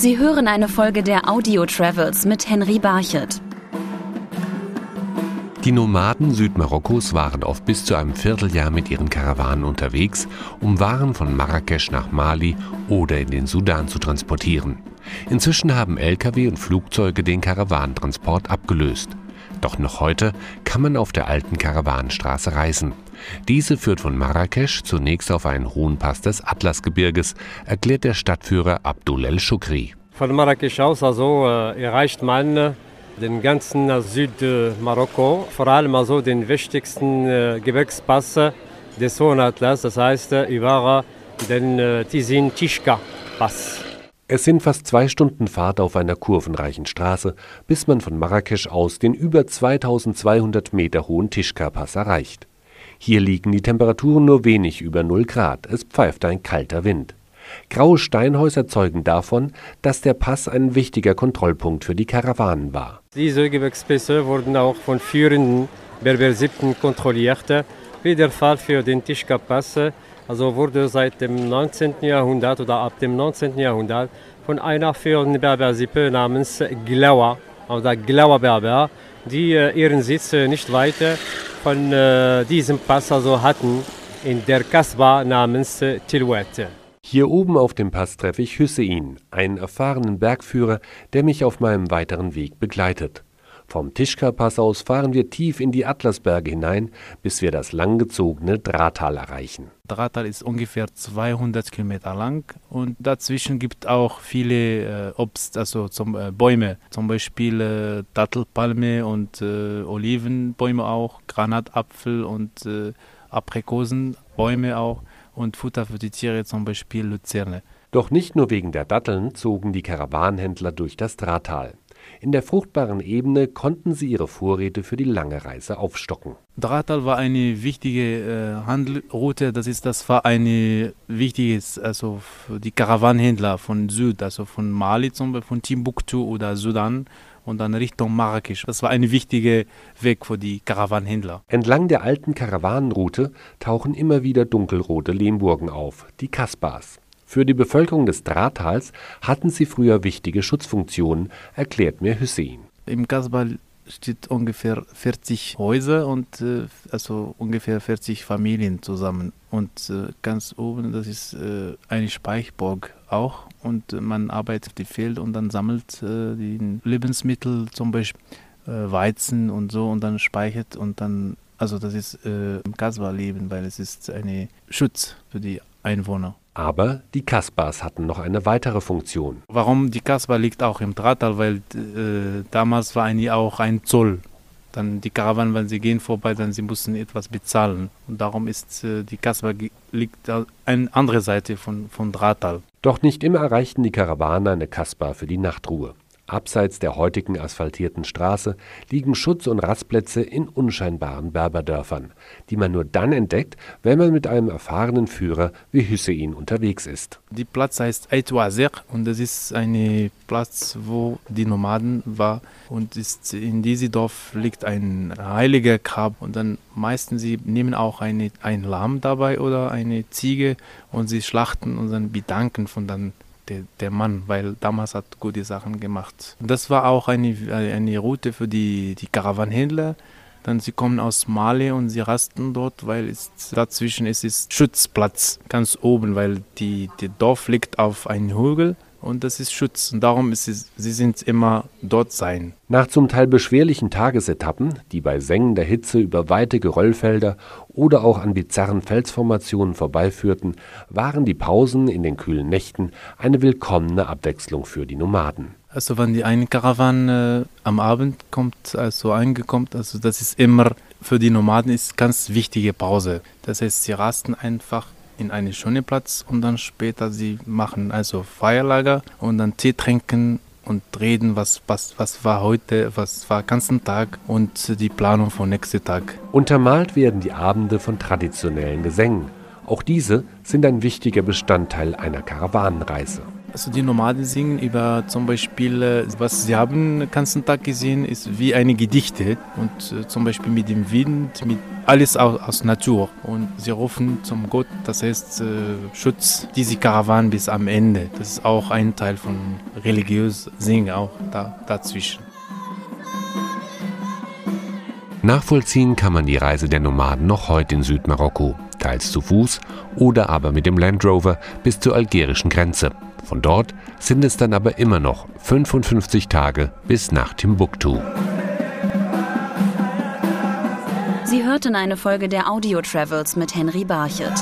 Sie hören eine Folge der Audio Travels mit Henry Barchet. Die Nomaden Südmarokkos waren oft bis zu einem Vierteljahr mit ihren Karawanen unterwegs, um Waren von Marrakesch nach Mali oder in den Sudan zu transportieren. Inzwischen haben Lkw und Flugzeuge den Karawanentransport abgelöst. Doch noch heute kann man auf der alten Karawanenstraße reisen. Diese führt von Marrakesch zunächst auf einen hohen Pass des Atlasgebirges, erklärt der Stadtführer Abdul El-Shukri. Von Marrakesch aus also äh, erreicht man äh, den ganzen äh, Südmarokko, vor allem also den wichtigsten äh, Gebirgspass des Hohen Atlas, das heißt äh, über den äh, Tisin-Tishka-Pass. Es sind fast zwei Stunden Fahrt auf einer kurvenreichen Straße, bis man von Marrakesch aus den über 2200 Meter hohen Tischka-Pass erreicht. Hier liegen die Temperaturen nur wenig über 0 Grad, es pfeift ein kalter Wind. Graue Steinhäuser zeugen davon, dass der Pass ein wichtiger Kontrollpunkt für die Karawanen war. Diese Gebirgspässe wurden auch von führenden Berbersipten kontrolliert, wie der Fall für den Tischka-Pass also wurde seit dem 19. Jahrhundert oder ab dem 19. Jahrhundert von einer führenden Berbersippe namens Glawa oder Glawa Berber, die äh, ihren Sitz äh, nicht weit von äh, diesem Pass also hatten, in der Kasbah namens Tilwet. Hier oben auf dem Pass treffe ich Hüseyin, einen erfahrenen Bergführer, der mich auf meinem weiteren Weg begleitet. Vom Tischka-Pass aus fahren wir tief in die Atlasberge hinein, bis wir das langgezogene Drahtal erreichen. Drahtal ist ungefähr 200 Kilometer lang und dazwischen gibt es auch viele äh, Obst, also zum, äh, Bäume, zum Beispiel äh, Dattelpalme und äh, Olivenbäume auch, Granatapfel und äh, Aprikosenbäume auch und Futter für die Tiere, zum Beispiel Luzerne. Doch nicht nur wegen der Datteln zogen die Karawanenhändler durch das Drahtal. In der fruchtbaren Ebene konnten sie ihre Vorräte für die lange Reise aufstocken. Drahtal war eine wichtige äh, Handelsroute, das ist das war eine wichtiges, also für die Karawanenhändler von Süd, also von Mali zum Beispiel, von Timbuktu oder Sudan und dann Richtung Marrakesch. Das war ein wichtiger Weg für die Karawanenhändler. Entlang der alten Karawanenroute tauchen immer wieder dunkelrote Lehmburgen auf, die Kasbahs. Für die Bevölkerung des Drahtals hatten sie früher wichtige Schutzfunktionen, erklärt mir Hussein. Im Kasbah steht ungefähr 40 Häuser und äh, also ungefähr 40 Familien zusammen. Und äh, ganz oben, das ist äh, eine Speichburg auch. Und man arbeitet dem Feld und dann sammelt äh, die Lebensmittel, zum Beispiel äh, Weizen und so, und dann speichert und dann, also das ist äh, im Kasbah-Leben, weil es ist ein Schutz für die Einwohner. Aber die Kasbahs hatten noch eine weitere Funktion. Warum die Kasbah liegt auch im Drahtal, weil äh, damals war eigentlich auch ein Zoll. Dann die Karawanen, wenn sie gehen vorbei, dann sie mussten etwas bezahlen. Und darum ist äh, die Kasbah liegt eine andere Seite von, von Drahtal. Doch nicht immer erreichten die Karawanen eine Kasbah für die Nachtruhe. Abseits der heutigen asphaltierten Straße liegen Schutz- und Rastplätze in unscheinbaren Berberdörfern, die man nur dann entdeckt, wenn man mit einem erfahrenen Führer wie Hüseyin unterwegs ist. Die Platz heißt Aitwazir und das ist ein Platz, wo die Nomaden waren und ist in diesem Dorf liegt ein heiliger Grab und dann meistens sie nehmen auch eine, ein Lamm dabei oder eine Ziege und sie schlachten und dann bedanken von dann der, der Mann, weil damals hat gute Sachen gemacht. Das war auch eine, eine Route für die, die Karawanenhändler. Dann sie kommen aus Mali und sie rasten dort, weil es dazwischen ist, ist Schutzplatz ganz oben, weil die, der Dorf liegt auf einem Hügel und das ist Schutz. Und darum ist es, sie sind immer dort sein. Nach zum Teil beschwerlichen Tagesetappen, die bei sengender Hitze über weite Geröllfelder oder auch an bizarren Felsformationen vorbeiführten, waren die Pausen in den kühlen Nächten eine willkommene Abwechslung für die Nomaden. Also wenn die eine Karawane äh, am Abend kommt, also angekommen, also das ist immer für die Nomaden ist ganz wichtige Pause. Das heißt, sie rasten einfach in einen schönen Platz und dann später sie machen also Feierlager und dann Tee trinken und reden, was, was, was war heute, was war ganzen Tag und die Planung für nächsten Tag. Untermalt werden die Abende von traditionellen Gesängen. Auch diese sind ein wichtiger Bestandteil einer Karawanenreise. Also die Nomaden singen über zum Beispiel, äh, was sie haben den ganzen Tag gesehen, ist wie eine Gedichte und äh, zum Beispiel mit dem Wind, mit alles aus, aus Natur. Und sie rufen zum Gott, das heißt äh, Schutz diese Karawane bis am Ende. Das ist auch ein Teil von religiös Singen auch da, dazwischen. Nachvollziehen kann man die Reise der Nomaden noch heute in Südmarokko, teils zu Fuß oder aber mit dem Land Rover bis zur algerischen Grenze. Von dort sind es dann aber immer noch 55 Tage bis nach Timbuktu. Sie hörten eine Folge der Audio Travels mit Henry Barchet.